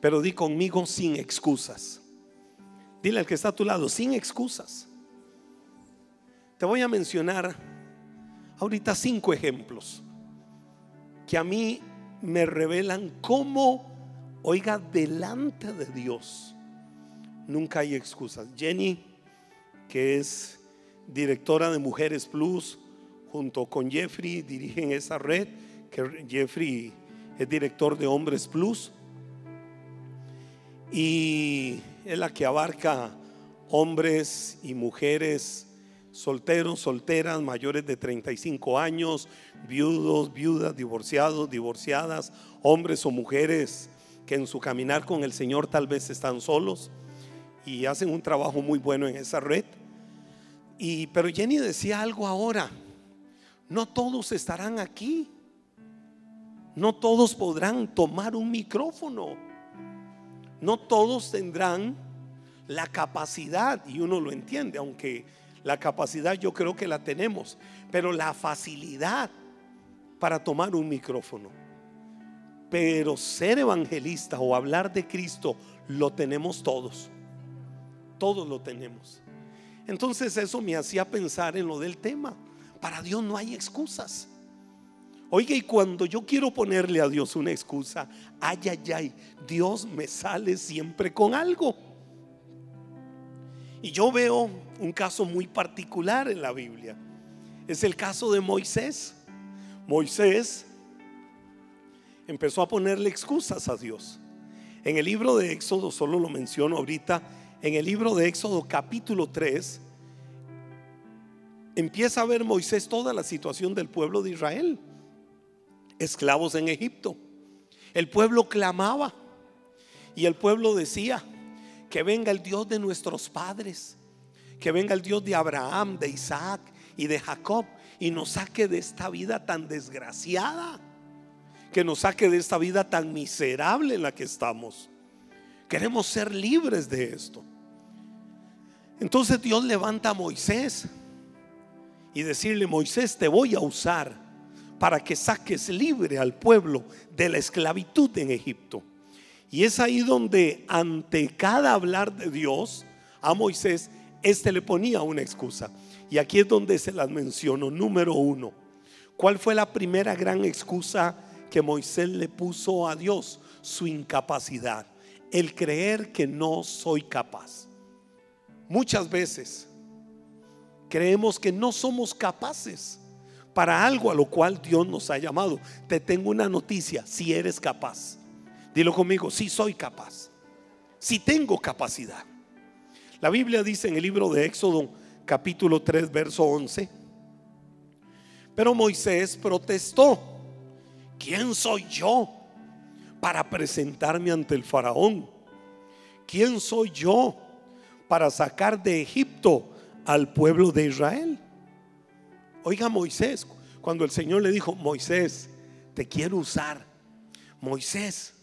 Pero di conmigo sin excusas. Dile al que está a tu lado, sin excusas. Te voy a mencionar ahorita cinco ejemplos que a mí me revelan cómo, oiga, delante de Dios nunca hay excusas. Jenny, que es directora de Mujeres Plus, junto con Jeffrey, dirigen esa red, que Jeffrey es director de Hombres Plus. Y es la que abarca hombres y mujeres solteros, solteras, mayores de 35 años, viudos, viudas, divorciados, divorciadas, hombres o mujeres que en su caminar con el Señor tal vez están solos y hacen un trabajo muy bueno en esa red. Y pero Jenny decía algo ahora, no todos estarán aquí. No todos podrán tomar un micrófono. No todos tendrán la capacidad, y uno lo entiende, aunque la capacidad yo creo que la tenemos, pero la facilidad para tomar un micrófono. Pero ser evangelista o hablar de Cristo lo tenemos todos. Todos lo tenemos. Entonces eso me hacía pensar en lo del tema. Para Dios no hay excusas. Oiga, y cuando yo quiero ponerle a Dios una excusa, ay, ay, ay, Dios me sale siempre con algo. Y yo veo un caso muy particular en la Biblia. Es el caso de Moisés. Moisés empezó a ponerle excusas a Dios. En el libro de Éxodo, solo lo menciono ahorita, en el libro de Éxodo capítulo 3, empieza a ver Moisés toda la situación del pueblo de Israel, esclavos en Egipto. El pueblo clamaba y el pueblo decía, que venga el Dios de nuestros padres, que venga el Dios de Abraham, de Isaac y de Jacob y nos saque de esta vida tan desgraciada, que nos saque de esta vida tan miserable en la que estamos. Queremos ser libres de esto. Entonces Dios levanta a Moisés y decirle, Moisés, te voy a usar para que saques libre al pueblo de la esclavitud en Egipto. Y es ahí donde ante cada hablar de Dios a Moisés, este le ponía una excusa. Y aquí es donde se las menciono. Número uno, ¿cuál fue la primera gran excusa que Moisés le puso a Dios? Su incapacidad, el creer que no soy capaz. Muchas veces creemos que no somos capaces para algo a lo cual Dios nos ha llamado. Te tengo una noticia, si eres capaz. Dilo conmigo, si soy capaz. Si tengo capacidad. La Biblia dice en el libro de Éxodo capítulo 3 verso 11. Pero Moisés protestó. ¿Quién soy yo para presentarme ante el faraón? ¿Quién soy yo para sacar de Egipto al pueblo de Israel? Oiga Moisés, cuando el Señor le dijo, Moisés, te quiero usar. Moisés,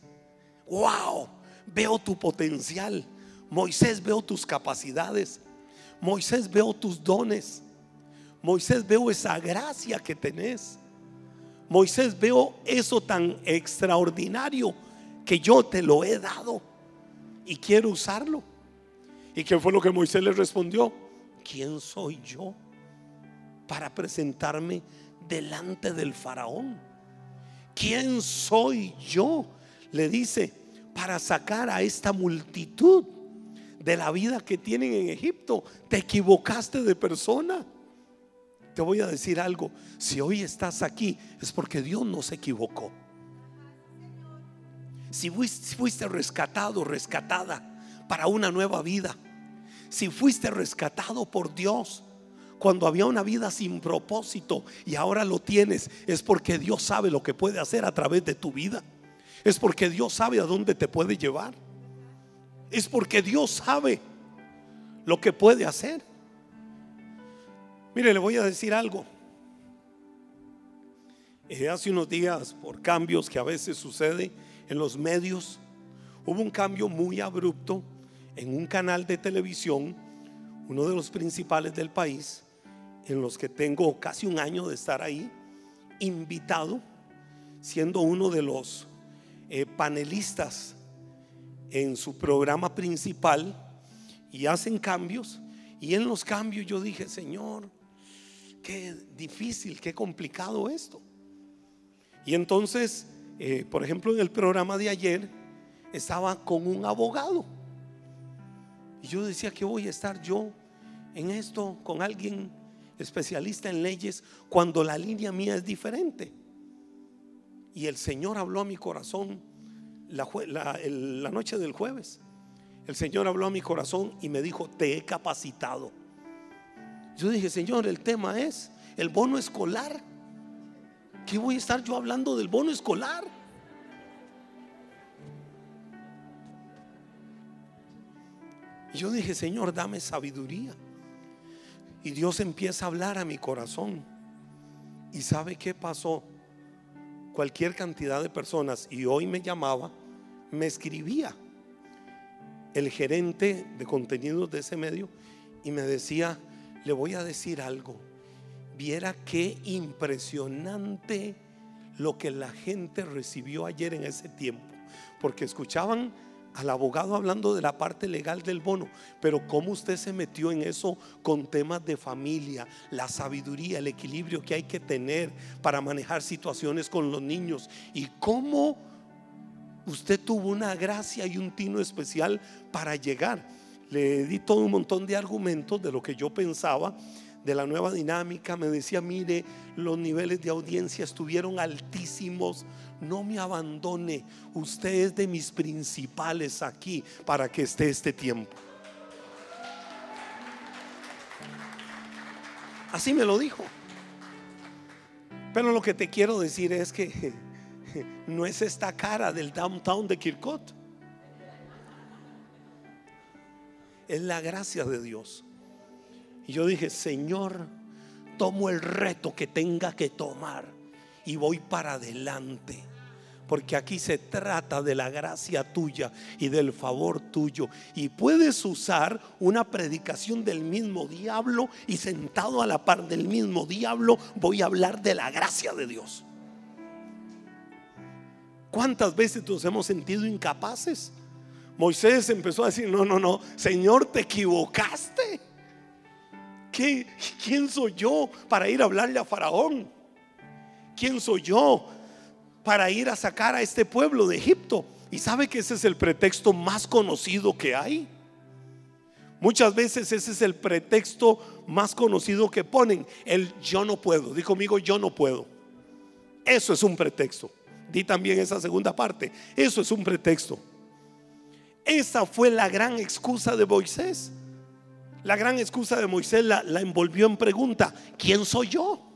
wow, veo tu potencial. Moisés, veo tus capacidades. Moisés, veo tus dones. Moisés, veo esa gracia que tenés. Moisés, veo eso tan extraordinario que yo te lo he dado y quiero usarlo. ¿Y qué fue lo que Moisés le respondió? ¿Quién soy yo para presentarme delante del faraón? ¿Quién soy yo le dice, para sacar a esta multitud de la vida que tienen en Egipto, te equivocaste de persona. Te voy a decir algo, si hoy estás aquí es porque Dios no se equivocó. Si fuiste rescatado, rescatada para una nueva vida, si fuiste rescatado por Dios, cuando había una vida sin propósito y ahora lo tienes, es porque Dios sabe lo que puede hacer a través de tu vida. Es porque Dios sabe a dónde te puede llevar. Es porque Dios sabe lo que puede hacer. Mire, le voy a decir algo. Eh, hace unos días, por cambios que a veces suceden en los medios, hubo un cambio muy abrupto en un canal de televisión, uno de los principales del país, en los que tengo casi un año de estar ahí, invitado, siendo uno de los eh, panelistas en su programa principal y hacen cambios. Y en los cambios yo dije, Señor, qué difícil, qué complicado esto. Y entonces, eh, por ejemplo, en el programa de ayer estaba con un abogado. Y yo decía que voy a estar yo en esto con alguien especialista en leyes cuando la línea mía es diferente. Y el Señor habló a mi corazón la, noche del jueves. El Señor habló a mi corazón y me dijo, te he capacitado. Yo dije, Señor, el tema es el bono escolar. ¿Qué voy a estar yo hablando del bono escolar? Y yo dije, Señor, dame sabiduría. Y Dios empieza a hablar a mi corazón. ¿Y sabe qué pasó? Cualquier cantidad de personas, y hoy me llamaba, me escribía el gerente de contenidos de ese medio y me decía, le voy a decir algo, viera qué impresionante lo que la gente recibió ayer en ese tiempo, porque escuchaban al abogado hablando de la parte legal del bono, pero cómo usted se metió en eso con temas de familia, la sabiduría, el equilibrio que hay que tener para manejar situaciones con los niños y cómo usted tuvo una gracia y un tino especial para llegar. Le di todo un montón de argumentos de lo que yo pensaba de la nueva dinámica, me decía, mire, los niveles de audiencia estuvieron altísimos, no me abandone, usted es de mis principales aquí para que esté este tiempo. Así me lo dijo. Pero lo que te quiero decir es que no es esta cara del downtown de Kirkot. Es la gracia de Dios. Y yo dije, Señor, tomo el reto que tenga que tomar y voy para adelante. Porque aquí se trata de la gracia tuya y del favor tuyo. Y puedes usar una predicación del mismo diablo y sentado a la par del mismo diablo voy a hablar de la gracia de Dios. ¿Cuántas veces nos hemos sentido incapaces? Moisés empezó a decir, no, no, no, Señor, te equivocaste. ¿Quién soy yo para ir a hablarle a Faraón? ¿Quién soy yo para ir a sacar a este pueblo de Egipto? Y sabe que ese es el pretexto más conocido que hay. Muchas veces ese es el pretexto más conocido que ponen, el yo no puedo. Dijo conmigo, yo no puedo. Eso es un pretexto. Di también esa segunda parte. Eso es un pretexto. Esa fue la gran excusa de Moisés. La gran excusa de Moisés la, envolvió en pregunta, ¿quién soy yo?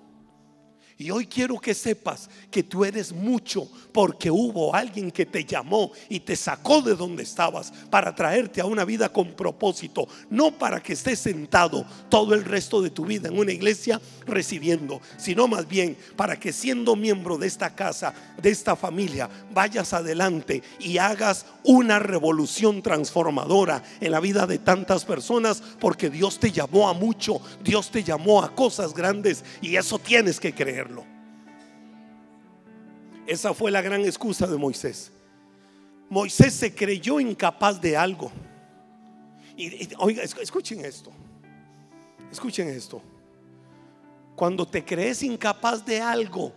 Y hoy quiero que sepas que tú eres mucho porque hubo alguien que te llamó y te sacó de donde estabas para traerte a una vida con propósito, no para que estés sentado todo el resto de tu vida en una iglesia recibiendo, sino más bien para que siendo miembro de esta casa, de esta familia, vayas adelante y hagas una revolución transformadora en la vida de tantas personas porque Dios te llamó a mucho, Dios te llamó a cosas grandes y eso tienes que creer. Esa fue la gran excusa de Moisés. Moisés se creyó incapaz de algo. Y, oiga, escuchen esto. Escuchen esto. Cuando te crees incapaz de algo,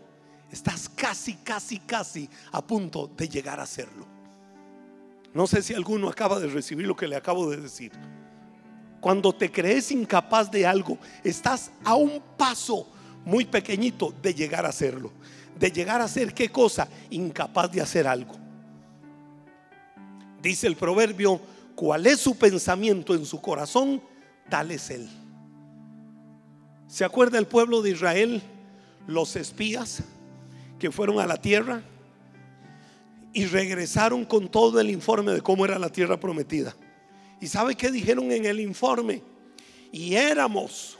estás casi, casi, casi a punto de llegar a hacerlo. No sé si alguno acaba de recibir lo que le acabo de decir. Cuando te crees incapaz de algo, estás a un paso muy pequeñito de llegar a hacerlo. De llegar a ser qué cosa? Incapaz de hacer algo. Dice el proverbio, cuál es su pensamiento en su corazón, tal es él. ¿Se acuerda el pueblo de Israel? Los espías que fueron a la tierra y regresaron con todo el informe de cómo era la tierra prometida. ¿Y sabe qué dijeron en el informe? Y éramos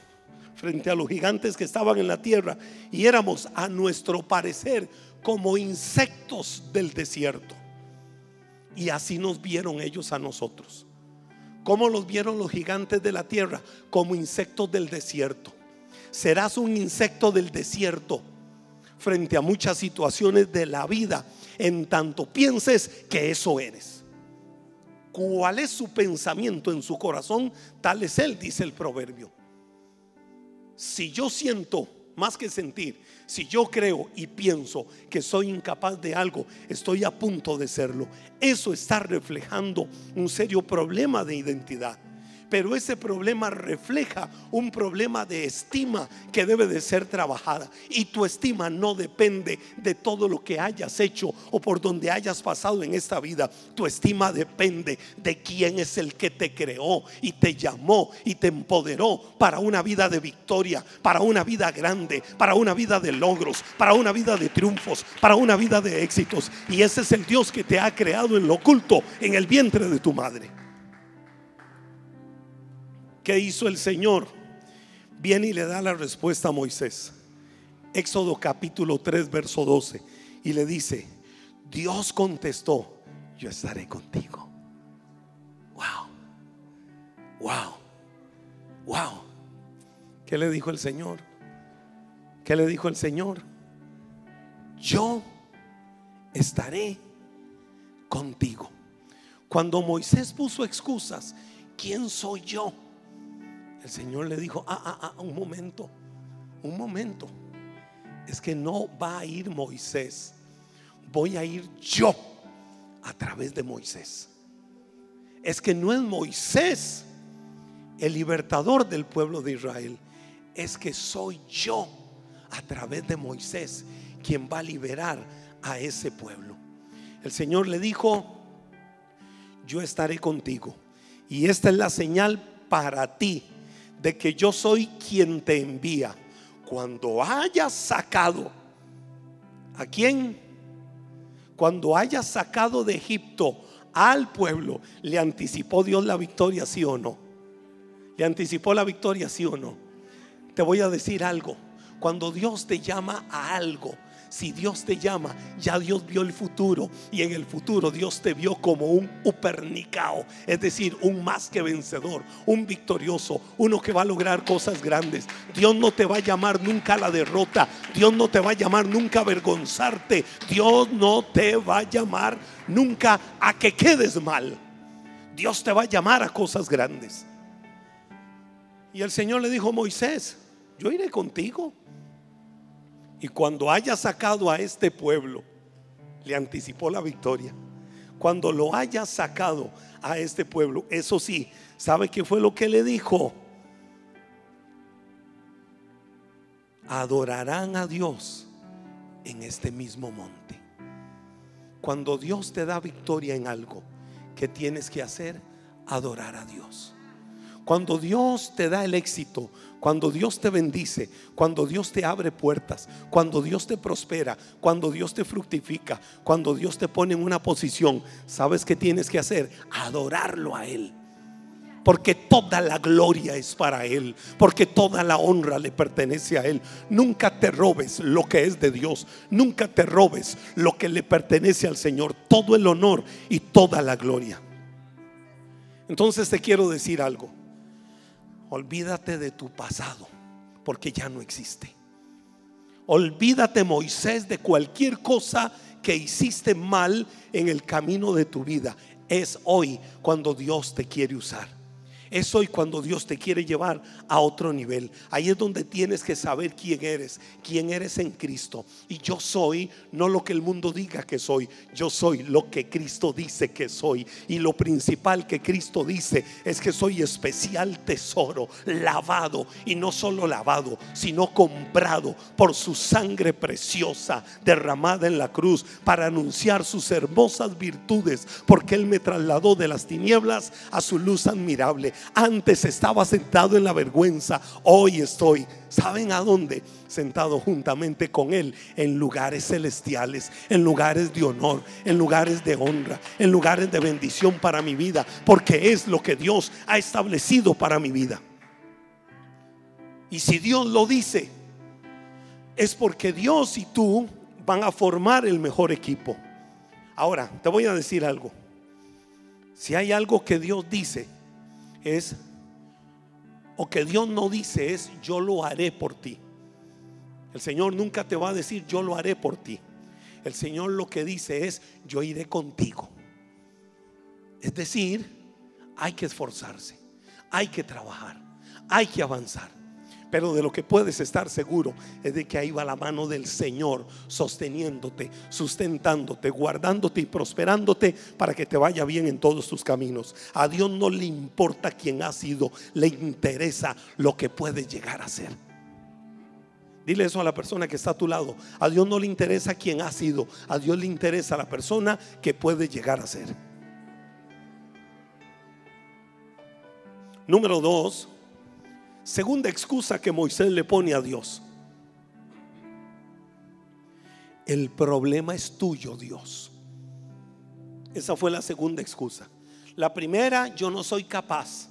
frente a los gigantes que estaban en la tierra y éramos a nuestro parecer como insectos del desierto. Y así nos vieron ellos a nosotros. ¿Cómo los vieron los gigantes de la tierra? Como insectos del desierto. Serás un insecto del desierto frente a muchas situaciones de la vida en tanto pienses que eso eres. cuál es su pensamiento en su corazón, tal es él, dice el proverbio. Si yo siento más que sentir, si yo creo y pienso que soy incapaz de algo, estoy a punto de serlo. Eso está reflejando un serio problema de identidad pero ese problema refleja un problema de estima que debe de ser trabajada. Y tu estima no depende de todo lo que hayas hecho o por donde hayas pasado en esta vida. Tu estima depende de quién es el que te creó y te llamó y te empoderó para una vida de victoria, para una vida grande, para una vida de logros, para una vida de triunfos, para una vida de éxitos. Y ese es el Dios que te ha creado en lo oculto, en el vientre de tu madre. ¿Qué hizo el Señor? Viene y le da la respuesta a Moisés. Éxodo capítulo 3, verso 12. Y le dice, Dios contestó, yo estaré contigo. Wow. Wow. Wow. ¿Qué le dijo el Señor? ¿Qué le dijo el Señor? Yo estaré contigo. Cuando Moisés puso excusas, ¿quién soy yo? El Señor le dijo, ah, ah, ah, un momento, un momento. Es que no va a ir Moisés, voy a ir yo a través de Moisés. Es que no es Moisés el libertador del pueblo de Israel, es que soy yo a través de Moisés quien va a liberar a ese pueblo. El Señor le dijo, yo estaré contigo. Y esta es la señal para ti de que yo soy quien te envía. Cuando hayas sacado, ¿a quién? Cuando hayas sacado de Egipto al pueblo, ¿le anticipó Dios la victoria, sí o no? ¿Le anticipó la victoria, sí o no? Te voy a decir algo. Cuando Dios te llama a algo, si Dios te llama, ya Dios vio el futuro y en el futuro Dios te vio como un upernicao, es decir, un más que vencedor, un victorioso, uno que va a lograr cosas grandes. Dios no te va a llamar nunca a la derrota, Dios no te va a llamar nunca a avergonzarte, Dios no te va a llamar nunca a que quedes mal. Dios te va a llamar a cosas grandes. Y el Señor le dijo, Moisés, yo iré contigo. Y cuando haya sacado a este pueblo, le anticipó la victoria. Cuando lo haya sacado a este pueblo, eso sí, ¿sabe qué fue lo que le dijo? Adorarán a Dios en este mismo monte. Cuando Dios te da victoria en algo, ¿qué tienes que hacer? Adorar a Dios. Cuando Dios te da el éxito, cuando Dios te bendice, cuando Dios te abre puertas, cuando Dios te prospera, cuando Dios te fructifica, cuando Dios te pone en una posición, ¿sabes qué tienes que hacer? Adorarlo a Él. Porque toda la gloria es para Él, porque toda la honra le pertenece a Él. Nunca te robes lo que es de Dios, nunca te robes lo que le pertenece al Señor, todo el honor y toda la gloria. Entonces te quiero decir algo. Olvídate de tu pasado, porque ya no existe. Olvídate, Moisés, de cualquier cosa que hiciste mal en el camino de tu vida. Es hoy cuando Dios te quiere usar. Es hoy cuando Dios te quiere llevar a otro nivel. Ahí es donde tienes que saber quién eres, quién eres en Cristo. Y yo soy no lo que el mundo diga que soy, yo soy lo que Cristo dice que soy. Y lo principal que Cristo dice es que soy especial tesoro, lavado y no solo lavado, sino comprado por su sangre preciosa derramada en la cruz para anunciar sus hermosas virtudes, porque Él me trasladó de las tinieblas a su luz admirable. Antes estaba sentado en la vergüenza, hoy estoy, ¿saben a dónde? Sentado juntamente con Él en lugares celestiales, en lugares de honor, en lugares de honra, en lugares de bendición para mi vida, porque es lo que Dios ha establecido para mi vida. Y si Dios lo dice, es porque Dios y tú van a formar el mejor equipo. Ahora, te voy a decir algo. Si hay algo que Dios dice, es, o que Dios no dice es, yo lo haré por ti. El Señor nunca te va a decir, yo lo haré por ti. El Señor lo que dice es, yo iré contigo. Es decir, hay que esforzarse, hay que trabajar, hay que avanzar. Pero de lo que puedes estar seguro es de que ahí va la mano del Señor sosteniéndote, sustentándote, guardándote y prosperándote para que te vaya bien en todos tus caminos. A Dios no le importa quién ha sido, le interesa lo que puede llegar a ser. Dile eso a la persona que está a tu lado. A Dios no le interesa quién ha sido, a Dios le interesa la persona que puede llegar a ser. Número dos, Segunda excusa que Moisés le pone a Dios. El problema es tuyo, Dios. Esa fue la segunda excusa. La primera, yo no soy capaz.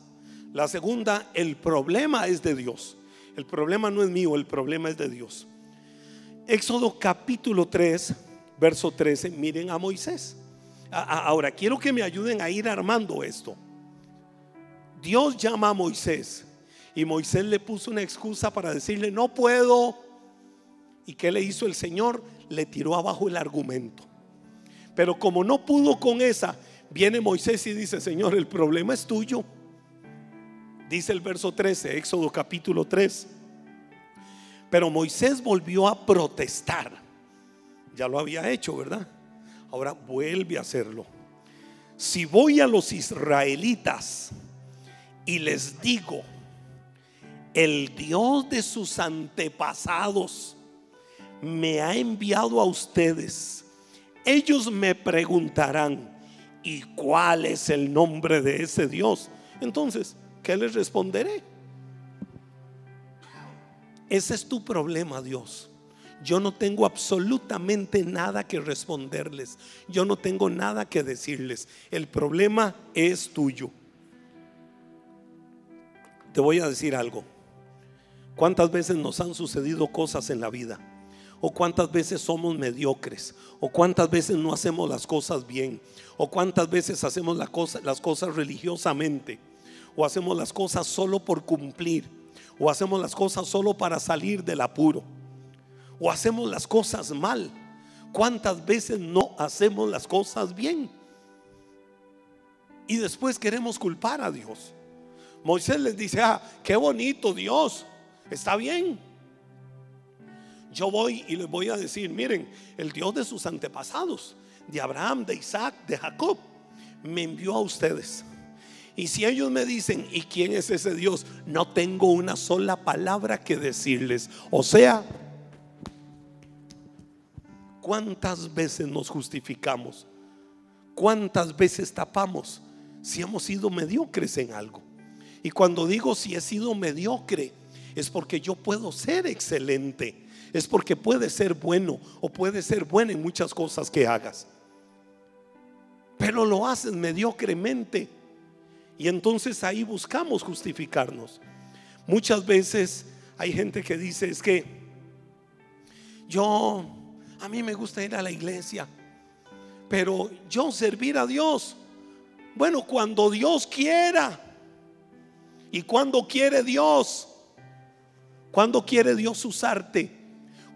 La segunda, el problema es de Dios. El problema no es mío, el problema es de Dios. Éxodo capítulo 3, verso 13. Miren a Moisés. Ahora, quiero que me ayuden a ir armando esto. Dios llama a Moisés y Moisés le puso una excusa para decirle, no puedo. ¿Y qué le hizo el Señor? Le tiró abajo el argumento. Pero como no pudo con esa, viene Moisés y dice, Señor, el problema es tuyo. Dice el verso 13, Éxodo capítulo 3. Pero Moisés volvió a protestar. Ya lo había hecho, ¿verdad? Ahora vuelve a hacerlo. Si voy a los israelitas y les digo, el Dios de sus antepasados me ha enviado a ustedes. Ellos me preguntarán, ¿y cuál es el nombre de ese Dios? Entonces, ¿qué les responderé? Ese es tu problema, Dios. Yo no tengo absolutamente nada que responderles. Yo no tengo nada que decirles. El problema es tuyo. Te voy a decir algo. ¿Cuántas veces nos han sucedido cosas en la vida? ¿O cuántas veces somos mediocres? ¿O cuántas veces no hacemos las cosas bien? ¿O cuántas veces hacemos las cosas religiosamente? ¿O hacemos las cosas solo por cumplir? ¿O hacemos las cosas solo para salir del apuro? ¿O hacemos las cosas mal? ¿Cuántas veces no hacemos las cosas bien? Y después queremos culpar a Dios. Moisés les dice, ah, qué bonito Dios. Está bien. Yo voy y les voy a decir, miren, el Dios de sus antepasados, de Abraham, de Isaac, de Jacob, me envió a ustedes. Y si ellos me dicen, ¿y quién es ese Dios? No tengo una sola palabra que decirles. O sea, ¿cuántas veces nos justificamos? ¿Cuántas veces tapamos si hemos sido mediocres en algo? Y cuando digo si he sido mediocre, es porque yo puedo ser excelente, es porque puede ser bueno o puede ser bueno en muchas cosas que hagas. Pero lo haces mediocremente y entonces ahí buscamos justificarnos. Muchas veces hay gente que dice es que yo, a mí me gusta ir a la iglesia, pero yo servir a Dios, bueno, cuando Dios quiera y cuando quiere Dios, ¿Cuándo quiere Dios usarte?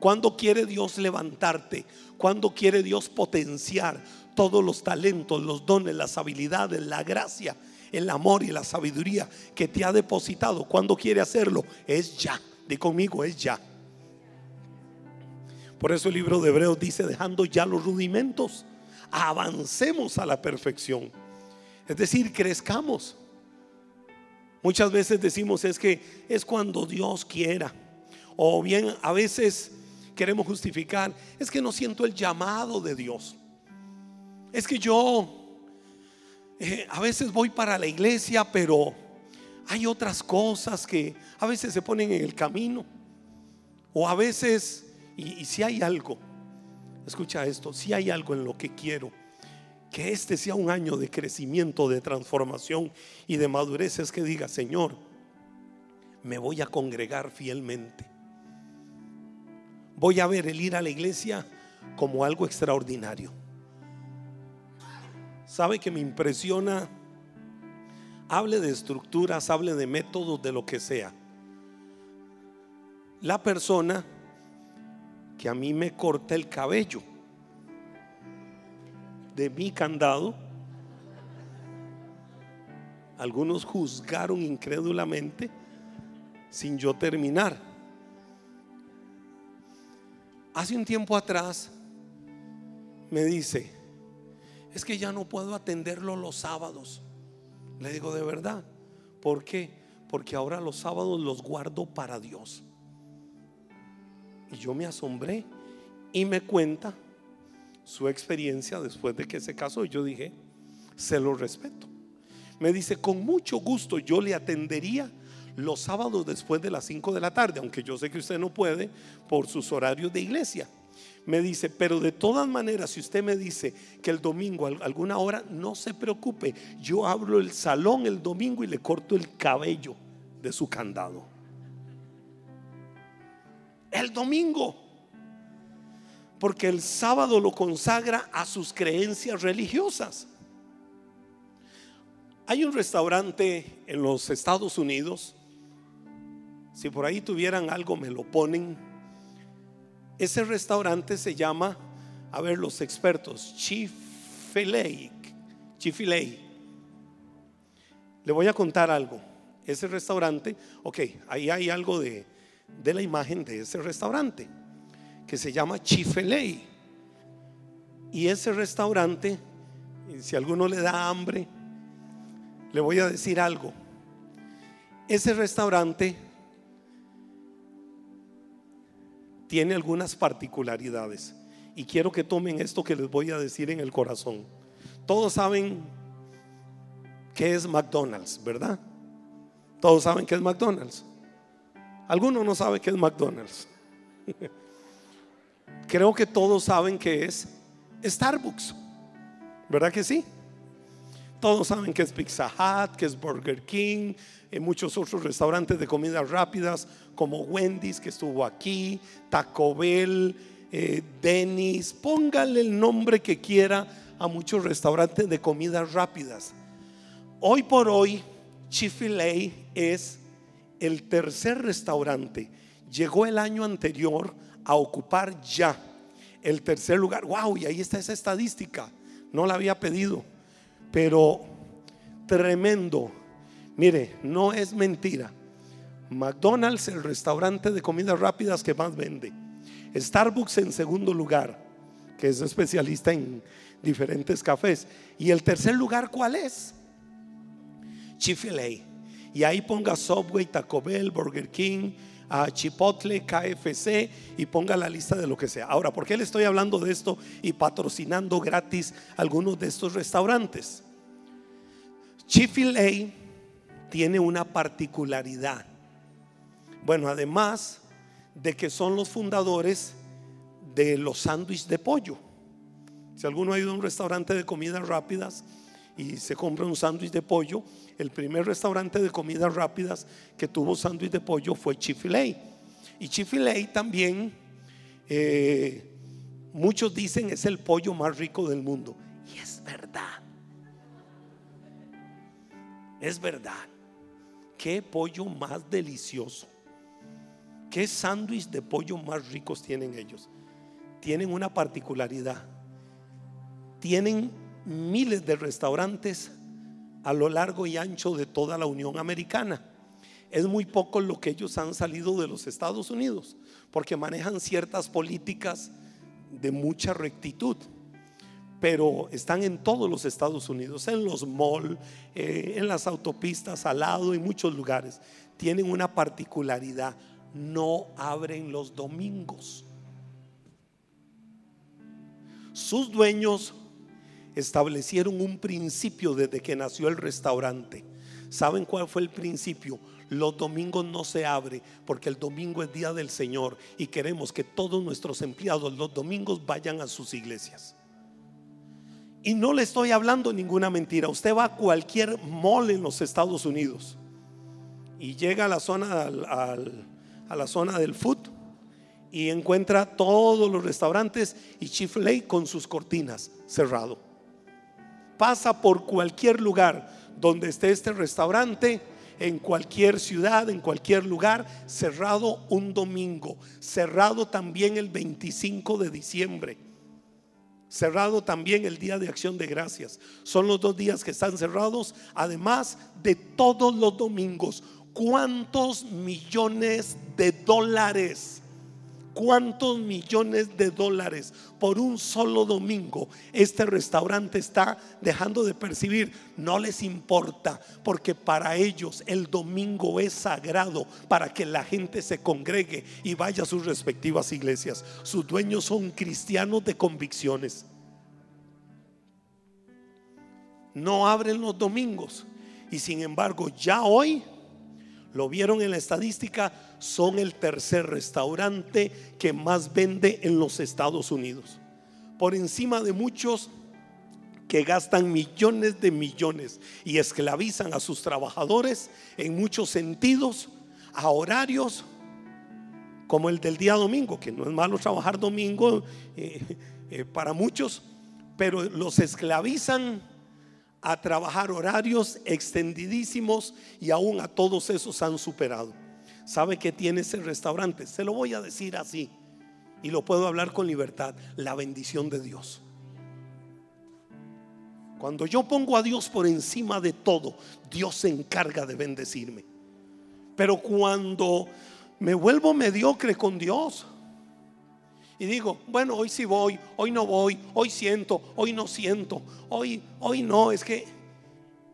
¿Cuándo quiere Dios levantarte? ¿Cuándo quiere Dios potenciar todos los talentos, los dones, las habilidades, la gracia, el amor y la sabiduría que te ha depositado? ¿Cuándo quiere hacerlo? Es ya. Di conmigo, es ya. Por eso el libro de Hebreos dice, dejando ya los rudimentos, avancemos a la perfección. Es decir, crezcamos. Muchas veces decimos es que es cuando Dios quiera. O bien a veces queremos justificar, es que no siento el llamado de Dios. Es que yo eh, a veces voy para la iglesia, pero hay otras cosas que a veces se ponen en el camino. O a veces, y, y si hay algo, escucha esto, si hay algo en lo que quiero que este sea un año de crecimiento, de transformación y de madurez, es que diga, Señor, me voy a congregar fielmente. Voy a ver el ir a la iglesia como algo extraordinario. ¿Sabe que me impresiona? Hable de estructuras, hable de métodos, de lo que sea. La persona que a mí me corta el cabello de mi candado Algunos juzgaron incrédulamente sin yo terminar. Hace un tiempo atrás me dice, es que ya no puedo atenderlo los sábados. Le digo, de verdad, ¿por qué? Porque ahora los sábados los guardo para Dios. Y yo me asombré y me cuenta su experiencia después de que se casó. Y yo dije, se lo respeto. Me dice, con mucho gusto yo le atendería los sábados después de las 5 de la tarde, aunque yo sé que usted no puede por sus horarios de iglesia. Me dice, pero de todas maneras, si usted me dice que el domingo alguna hora, no se preocupe, yo abro el salón el domingo y le corto el cabello de su candado. El domingo. Porque el sábado lo consagra a sus creencias religiosas. Hay un restaurante en los Estados Unidos. Si por ahí tuvieran algo, me lo ponen. Ese restaurante se llama, a ver, los expertos, Chick-fil-A. Le voy a contar algo. Ese restaurante, ok, ahí hay algo de, de la imagen de ese restaurante que se llama Chick-fil-A. Y ese restaurante, si alguno le da hambre, le voy a decir algo. Ese restaurante tiene algunas particularidades y quiero que tomen esto que les voy a decir en el corazón. Todos saben qué es McDonald's, ¿verdad? Todos saben qué es McDonald's. Algunos no saben qué es McDonald's. Creo que todos saben qué es Starbucks. ¿Verdad que sí? Todos saben que es Pizza Hut, que es Burger King, y muchos otros restaurantes de comidas rápidas como Wendy's que estuvo aquí, Taco Bell, eh, Denny's, póngale el nombre que quiera a muchos restaurantes de comidas rápidas. Hoy por hoy, Chick-fil-A es el tercer restaurante. Llegó el año anterior a ocupar ya el tercer lugar. ¡Wow! Y ahí está esa estadística. No la había pedido pero tremendo. Mire, no es mentira. McDonald's, el restaurante de comidas rápidas que más vende. Starbucks en segundo lugar, que es especialista en diferentes cafés. Y el tercer lugar, ¿cuál es? Chick-fil-A. Y ahí ponga Subway, Taco Bell, Burger King, a Chipotle, KFC y ponga la lista de lo que sea. Ahora, ¿por qué le estoy hablando de esto y patrocinando gratis algunos de estos restaurantes? Chick-fil-A tiene una particularidad. Bueno, además de que son los fundadores de los sándwiches de pollo. Si alguno ha ido a un restaurante de comidas rápidas y se compra un sándwich de pollo, el primer restaurante de comidas rápidas que tuvo sándwich de pollo fue Chick-fil-A. Y Chick-fil-A también, eh, muchos dicen, es el pollo más rico del mundo. Y es verdad. Es verdad. Qué pollo más delicioso. Qué sándwich de pollo más ricos tienen ellos. Tienen una particularidad. Tienen miles de restaurantes a lo largo y ancho de toda la Unión Americana. Es muy poco lo que ellos han salido de los Estados Unidos, porque manejan ciertas políticas de mucha rectitud, pero están en todos los Estados Unidos, en los malls, eh, en las autopistas, al lado, en muchos lugares. Tienen una particularidad, no abren los domingos. Sus dueños establecieron un principio desde que nació el restaurante. ¿Saben cuál fue el principio? Los domingos no se abre porque el domingo es día del Señor y queremos que todos nuestros empleados los domingos vayan a sus iglesias. Y no le estoy hablando ninguna mentira. Usted va a cualquier mall en los Estados Unidos y llega a la zona, a la zona del food y encuentra todos los restaurantes y Chick-fil-A con sus cortinas cerrado pasa por cualquier lugar donde esté este restaurante, en cualquier ciudad, en cualquier lugar, cerrado un domingo, cerrado también el 25 de diciembre. Cerrado también el día de acción de gracias. Son los dos días que están cerrados, además de todos los domingos. ¿Cuántos millones de dólares? ¿Cuántos millones de dólares por un solo domingo este restaurante está dejando de percibir? No les importa, porque para ellos el domingo es sagrado para que la gente se congregue y vaya a sus respectivas iglesias. Sus dueños son cristianos de convicciones. No abren los domingos y sin embargo ya hoy lo vieron en la estadística, son el tercer restaurante que más vende en los Estados Unidos. Por encima de muchos que gastan millones de millones y esclavizan a sus trabajadores en muchos sentidos, a horarios como el del día domingo, que no es malo trabajar domingo eh, eh, para muchos, pero los esclavizan a trabajar horarios extendidísimos y aún a todos esos han superado. ¿Sabe que tiene ese restaurante? Se lo voy a decir así y lo puedo hablar con libertad. La bendición de Dios. Cuando yo pongo a Dios por encima de todo, Dios se encarga de bendecirme. Pero cuando me vuelvo mediocre con Dios, y digo, bueno, hoy sí voy, hoy no voy, hoy siento, hoy no siento, hoy, hoy no, es que,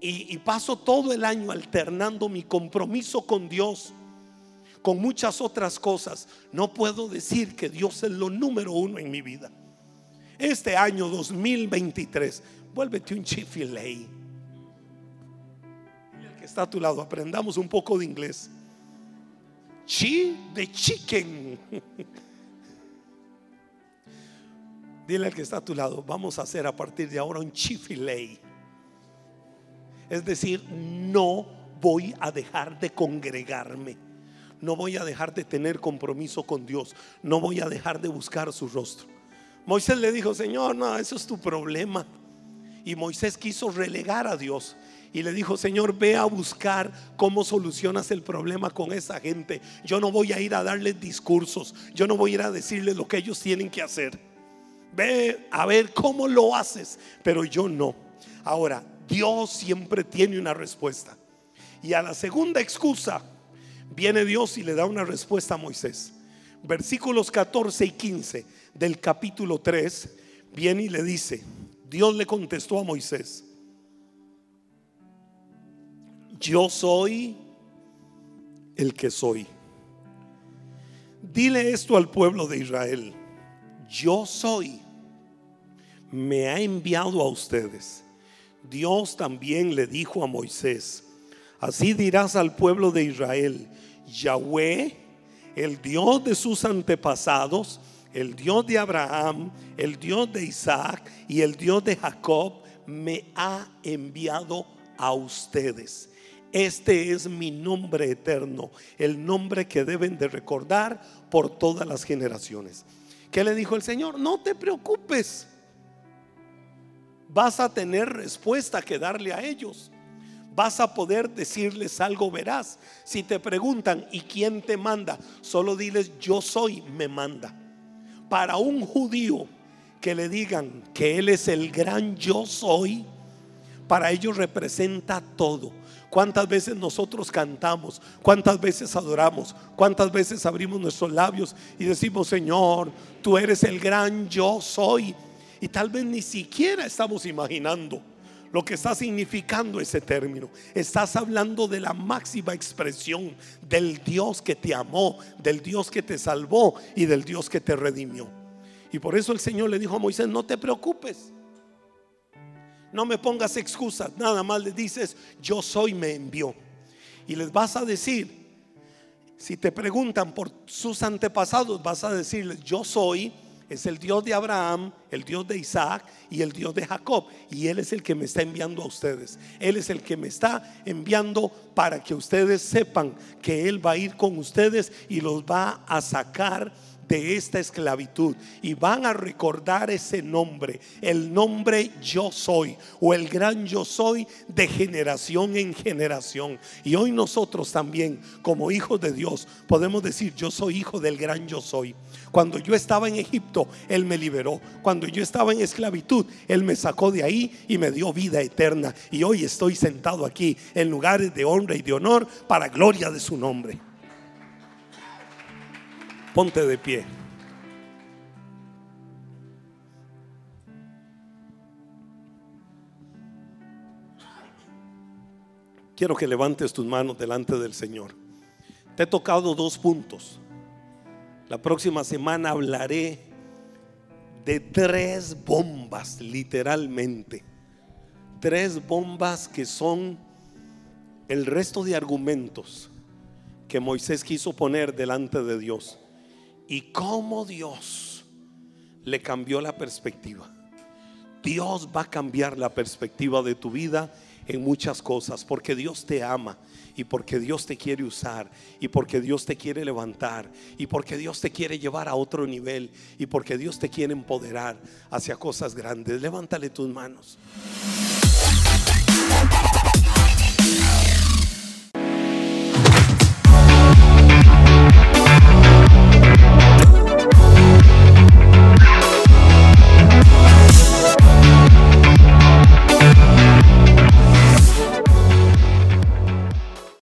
y, y paso todo el año alternando mi compromiso con Dios con muchas otras cosas. No puedo decir que Dios es lo número uno en mi vida. Este año 2023, vuélvete un chifiley. El que está a tu lado, aprendamos un poco de inglés. Chi de chicken. Dile al que está a tu lado, vamos a hacer a partir de ahora un chifiley. Es decir, no voy a dejar de congregarme. No voy a dejar de tener compromiso con Dios. No voy a dejar de buscar su rostro. Moisés le dijo, Señor, no, eso es tu problema. Y Moisés quiso relegar a Dios. Y le dijo, Señor, ve a buscar cómo solucionas el problema con esa gente. Yo no voy a ir a darles discursos. Yo no voy a ir a decirles lo que ellos tienen que hacer. Ve a ver cómo lo haces, pero yo no. Ahora, Dios siempre tiene una respuesta. Y a la segunda excusa, viene Dios y le da una respuesta a Moisés. Versículos 14 y 15 del capítulo 3, viene y le dice, Dios le contestó a Moisés, yo soy el que soy. Dile esto al pueblo de Israel, yo soy me ha enviado a ustedes. Dios también le dijo a Moisés, así dirás al pueblo de Israel, Yahweh, el Dios de sus antepasados, el Dios de Abraham, el Dios de Isaac y el Dios de Jacob, me ha enviado a ustedes. Este es mi nombre eterno, el nombre que deben de recordar por todas las generaciones. ¿Qué le dijo el Señor? No te preocupes vas a tener respuesta que darle a ellos. Vas a poder decirles algo veraz. Si te preguntan, ¿y quién te manda? Solo diles, yo soy, me manda. Para un judío que le digan que Él es el gran yo soy, para ellos representa todo. ¿Cuántas veces nosotros cantamos? ¿Cuántas veces adoramos? ¿Cuántas veces abrimos nuestros labios y decimos, Señor, tú eres el gran yo soy? Y tal vez ni siquiera estamos imaginando lo que está significando ese término. Estás hablando de la máxima expresión del Dios que te amó, del Dios que te salvó y del Dios que te redimió. Y por eso el Señor le dijo a Moisés, no te preocupes. No me pongas excusas, nada más le dices, yo soy, me envió. Y les vas a decir, si te preguntan por sus antepasados, vas a decirles, yo soy, es el Dios de Abraham, el Dios de Isaac y el Dios de Jacob. Y Él es el que me está enviando a ustedes. Él es el que me está enviando para que ustedes sepan que Él va a ir con ustedes y los va a sacar de esta esclavitud y van a recordar ese nombre, el nombre yo soy o el gran yo soy de generación en generación. Y hoy nosotros también como hijos de Dios podemos decir yo soy hijo del gran yo soy. Cuando yo estaba en Egipto, Él me liberó. Cuando yo estaba en esclavitud, Él me sacó de ahí y me dio vida eterna. Y hoy estoy sentado aquí en lugares de honra y de honor para gloria de su nombre. Ponte de pie. Quiero que levantes tus manos delante del Señor. Te he tocado dos puntos. La próxima semana hablaré de tres bombas, literalmente. Tres bombas que son el resto de argumentos que Moisés quiso poner delante de Dios. Y cómo Dios le cambió la perspectiva. Dios va a cambiar la perspectiva de tu vida en muchas cosas, porque Dios te ama y porque Dios te quiere usar y porque Dios te quiere levantar y porque Dios te quiere llevar a otro nivel y porque Dios te quiere empoderar hacia cosas grandes. Levántale tus manos.